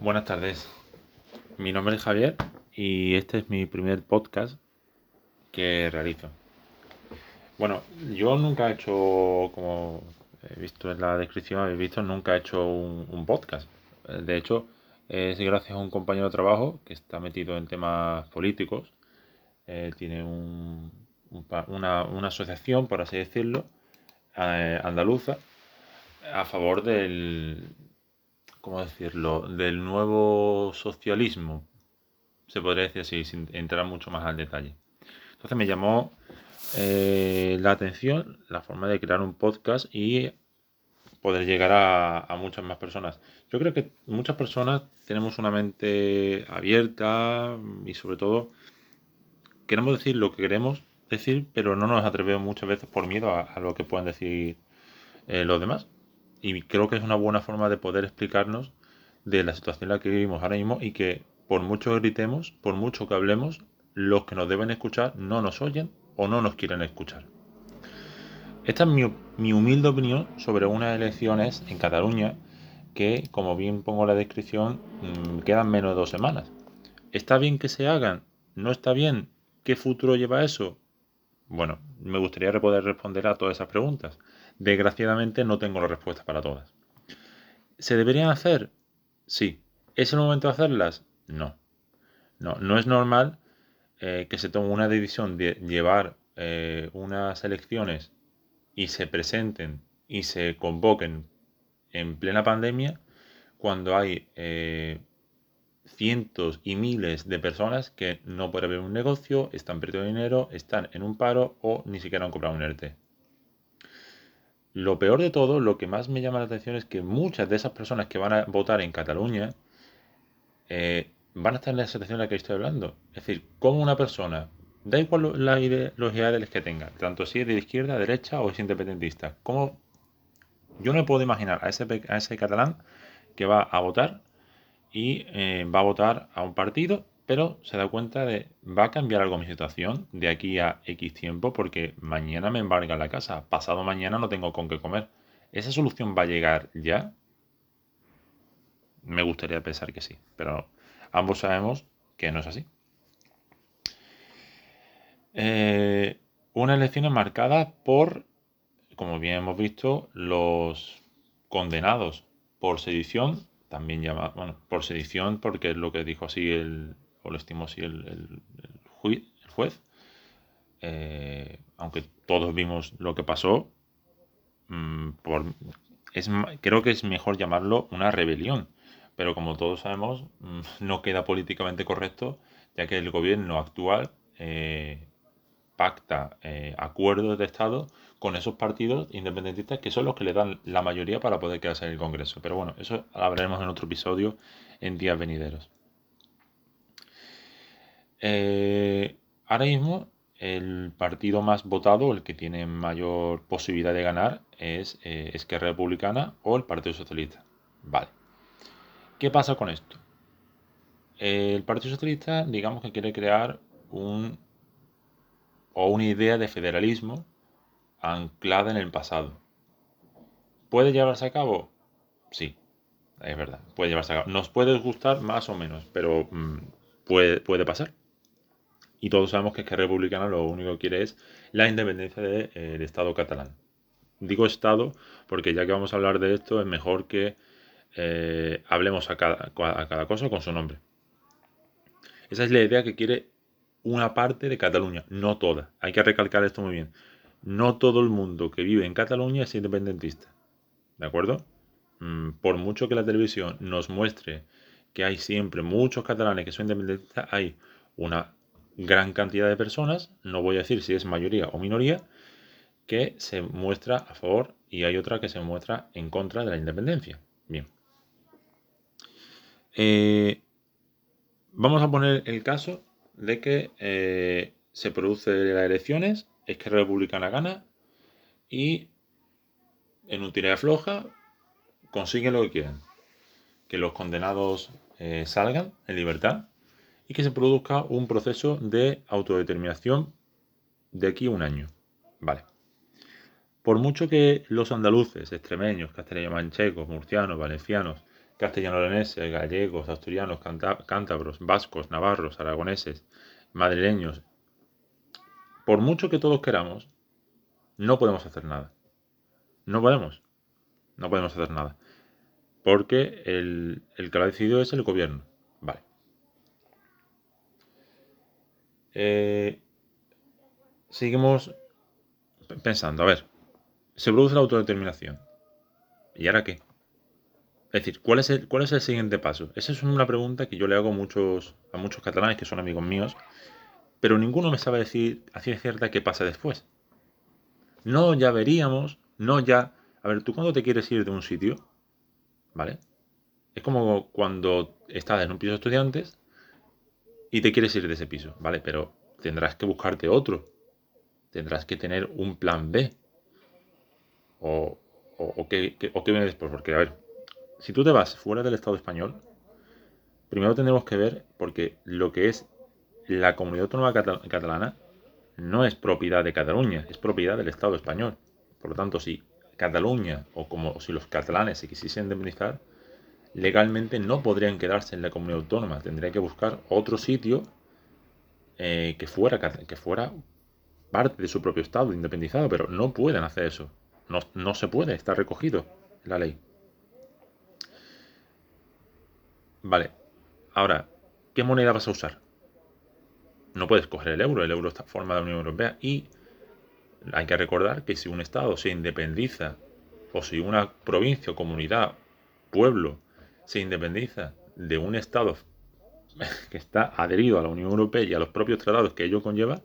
Buenas tardes. Mi nombre es Javier y este es mi primer podcast que realizo. Bueno, yo nunca he hecho, como he visto en la descripción, habéis visto, nunca he hecho un, podcast. De hecho, es gracias a un compañero de trabajo que está metido en temas políticos. Eh, tiene una, asociación, por así decirlo, eh, andaluza, a favor del, ¿cómo decirlo?, del nuevo socialismo, se podría decir así, sin entrar mucho más al detalle. Entonces me llamó eh, la atención la forma de crear un podcast y poder llegar a, muchas más personas. Yo creo que muchas personas tenemos una mente abierta y sobre todo queremos decir lo que queremos decir, pero no nos atrevemos muchas veces por miedo a, lo que puedan decir eh, los demás. Y creo que es una buena forma de poder explicarnos de la situación en la que vivimos ahora mismo y que por mucho que gritemos, por mucho que hablemos, los que nos deben escuchar no nos oyen o no nos quieren escuchar. Esta es mi, humilde opinión sobre unas elecciones en Cataluña que, como bien pongo en la descripción, mm, quedan menos de dos semanas. ¿Está bien que se hagan? ¿No está bien? ¿Qué futuro lleva eso? Bueno, me gustaría poder responder a todas esas preguntas. Desgraciadamente no tengo la respuesta para todas. ¿Se deberían hacer? Sí. ¿Es el momento de hacerlas? No. No, no es normal eh, que se tome una decisión de llevar eh, unas elecciones y se presenten y se convoquen en plena pandemia cuando hay eh, cientos y miles de personas que no pueden abrir un negocio, están perdiendo dinero, están en un paro o ni siquiera han comprado un ERTE. Lo peor de todo, lo que más me llama la atención es que muchas de esas personas que van a votar en Cataluña eh, van a estar en la situación en la que estoy hablando. Es decir, como una persona, da igual la los ideales que tenga, tanto si es de izquierda, derecha o es independentista, como yo no puedo imaginar a ese, a ese catalán que va a votar y eh, va a votar a un partido pero se da cuenta de, ¿va a cambiar algo mi situación de aquí a X tiempo? Porque mañana me embarga la casa, pasado mañana no tengo con qué comer. ¿Esa solución va a llegar ya? Me gustaría pensar que sí, pero ambos sabemos que no es así. Eh, una elección marcada por, como bien hemos visto, los condenados por sedición, también llamado, bueno, por sedición porque es lo que dijo así el, lo estimó así el, juez, eh, aunque todos vimos lo que pasó, mm, creo que es mejor llamarlo una rebelión, pero como todos sabemos, mm, no queda políticamente correcto, ya que el gobierno actual eh, pacta eh, acuerdos de Estado con esos partidos independentistas que son los que le dan la mayoría para poder quedarse en el Congreso. Pero bueno, eso hablaremos en otro episodio en días venideros. Eh, ahora mismo el partido más votado, el que tiene mayor posibilidad de ganar, es eh, Esquerra Republicana o el Partido Socialista. Vale. ¿Qué pasa con esto? El Partido Socialista, digamos que quiere crear un o una idea de federalismo anclada en el pasado. ¿Puede llevarse a cabo? Sí, es verdad, puede llevarse a cabo. Nos puede gustar más o menos, pero mm, puede, puede pasar. Y todos sabemos que es que Republicana lo único que quiere es la independencia del eh, Estado catalán. Digo Estado porque ya que vamos a hablar de esto es mejor que eh, hablemos a cada, a cada cosa con su nombre. Esa es la idea que quiere una parte de Cataluña, no toda. Hay que recalcar esto muy bien. No todo el mundo que vive en Cataluña es independentista. ¿De acuerdo? Mm, por mucho que la televisión nos muestre que hay siempre muchos catalanes que son independentistas, hay una gran cantidad de personas, no voy a decir si es mayoría o minoría, que se muestra a favor y hay otra que se muestra en contra de la independencia. Bien. Eh, vamos a poner el caso de que eh, se producen las elecciones, es que Republicana gana y en un tira floja consiguen lo que quieren. Que los condenados eh, salgan en libertad y que se produzca un proceso de autodeterminación de aquí a un año. Vale. Por mucho que los andaluces, extremeños, castellano manchegos, murcianos, valencianos castellano-leoneses, gallegos, asturianos, cántabros, vascos, navarros, aragoneses, madrileños, por mucho que todos queramos, no podemos hacer nada. No podemos. No podemos hacer nada. Porque el, el que lo ha decidido es el gobierno. Vale. Eh, seguimos pensando, a ver, se produce la autodeterminación. ¿Y ahora qué? Es decir, ¿cuál es, el, ¿cuál es el siguiente paso? Esa es una pregunta que yo le hago a muchos, a muchos catalanes que son amigos míos, pero ninguno me sabe decir a ciencia cierta qué pasa después. No, ya veríamos, no ya... A ver, ¿tú cuando te quieres ir de un sitio? ¿Vale? Es como cuando estás en un piso de estudiantes y te quieres ir de ese piso, ¿vale? Pero tendrás que buscarte otro. Tendrás que tener un plan B. O, o, qué, o qué viene después. Porque, a ver, si tú te vas fuera del Estado español, primero tendremos que ver, porque lo que es la comunidad autónoma catalana no es propiedad de Cataluña, es propiedad del Estado español. Por lo tanto, si Cataluña o como si los catalanes se quisiesen indemnizar, legalmente no podrían quedarse en la comunidad autónoma, tendrían que buscar otro sitio eh, que, fuera, que fuera parte de su propio Estado independizado, pero no pueden hacer eso. No, no se puede, está recogido en la ley. Vale, ahora, ¿qué moneda vas a usar? No puedes coger el euro, el euro está forma de la Unión Europea y hay que recordar que si un Estado se independiza o si una provincia, comunidad, pueblo se independiza de un Estado que está adherido a la Unión Europea y a los propios tratados que ello conlleva,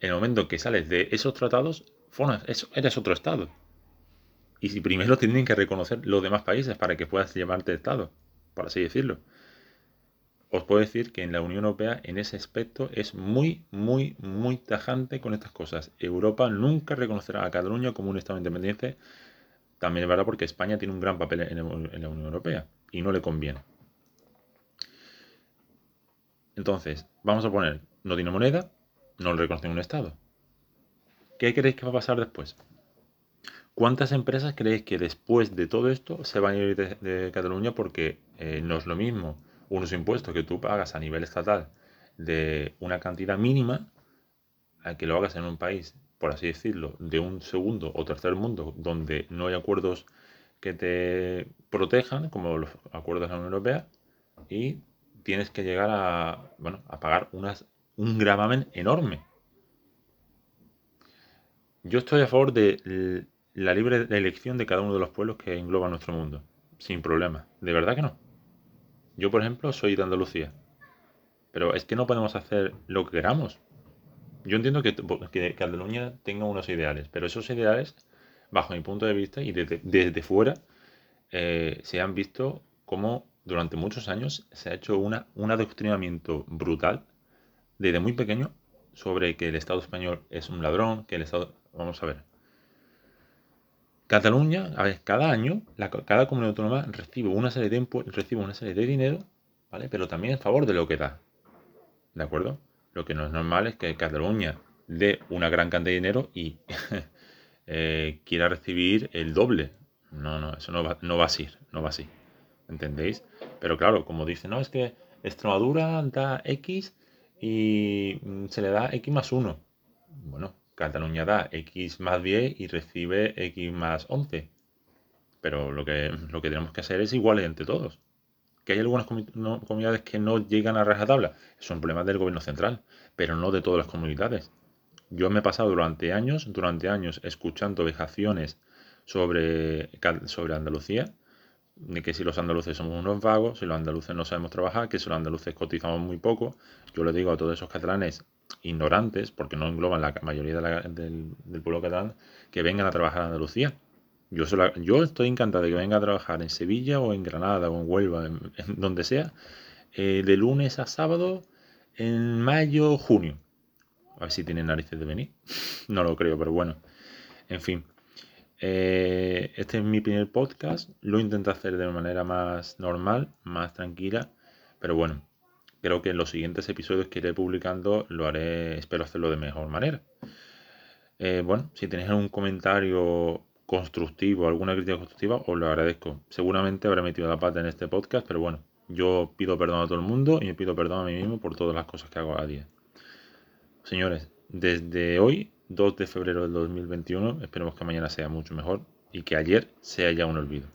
en el momento que sales de esos tratados, eres otro Estado. Y si primero tienen que reconocer los demás países para que puedas llamarte Estado, por así decirlo os puedo decir que en la Unión Europea en ese aspecto es muy, muy, muy tajante con estas cosas. Europa nunca reconocerá a Cataluña como un Estado independiente. También es verdad porque España tiene un gran papel en, la Unión Europea y no le conviene. Entonces, vamos a poner, no tiene moneda, no le reconocen un Estado. ¿Qué creéis que va a pasar después? ¿Cuántas empresas creéis que después de todo esto se van a ir de, Cataluña porque eh, no es lo mismo? unos impuestos que tú pagas a nivel estatal de una cantidad mínima a que lo hagas en un país, por así decirlo, de un segundo o tercer mundo donde no hay acuerdos que te protejan, como los acuerdos de la Unión Europea, y tienes que llegar a, bueno, a pagar un gravamen enorme. Yo estoy a favor de la libre elección de cada uno de los pueblos que engloba nuestro mundo, sin problema. De verdad que no. Yo, por ejemplo, soy de Andalucía. Pero es que no podemos hacer lo que queramos. Yo entiendo que, Cataluña tenga unos ideales, pero esos ideales, bajo mi punto de vista y desde, fuera, eh, se han visto como durante muchos años se ha hecho una, un adoctrinamiento brutal desde muy pequeño sobre que el Estado español es un ladrón, que el Estado... Vamos a ver. Cataluña, a ver, cada año, cada comunidad autónoma recibe una serie de recibe una serie de dinero, ¿vale? Pero también en favor de lo que da. ¿De acuerdo? Lo que no es normal es que Cataluña dé una gran cantidad de dinero y eh, quiera recibir el doble. No, no, eso no va, no va así, no va así. ¿Entendéis? Pero claro, como dice, no, es que Extremadura da X y mm, se le da X más 1. Bueno, Cataluña da X más 10 y recibe X más 11. Pero lo que, lo que tenemos que hacer es iguales entre todos. Que hay algunas comunidades que no llegan a rajatabla. Son problemas del gobierno central, pero no de todas las comunidades. Yo me he pasado durante años, durante años, escuchando vejaciones sobre, sobre Andalucía, de que si los andaluces somos unos vagos, si los andaluces no sabemos trabajar, que si los andaluces cotizamos muy poco. Yo le digo a todos esos catalanes ignorantes, porque no engloban la mayoría del, pueblo catalán, que vengan a trabajar en Andalucía. Yo, estoy encantado de que vengan a trabajar en Sevilla o en Granada o en Huelva, en, donde sea, eh, de lunes a sábado, en mayo, junio. A ver si tienen narices de venir. no lo creo, pero bueno. En fin. Eh, este es mi primer podcast. Lo intento hacer de manera más normal, más tranquila. Pero bueno, creo que en los siguientes episodios que iré publicando lo haré, espero hacerlo de mejor manera. Eh, bueno, si tenéis algún comentario, constructivo, alguna crítica constructiva, os lo agradezco. Seguramente habré metido la pata en este podcast, pero bueno, yo pido perdón a todo el mundo y me pido perdón a mí mismo por todas las cosas que hago a día. Señores, desde hoy, 2 de febrero del 2021, esperemos que mañana sea mucho mejor y que ayer sea ya un olvido.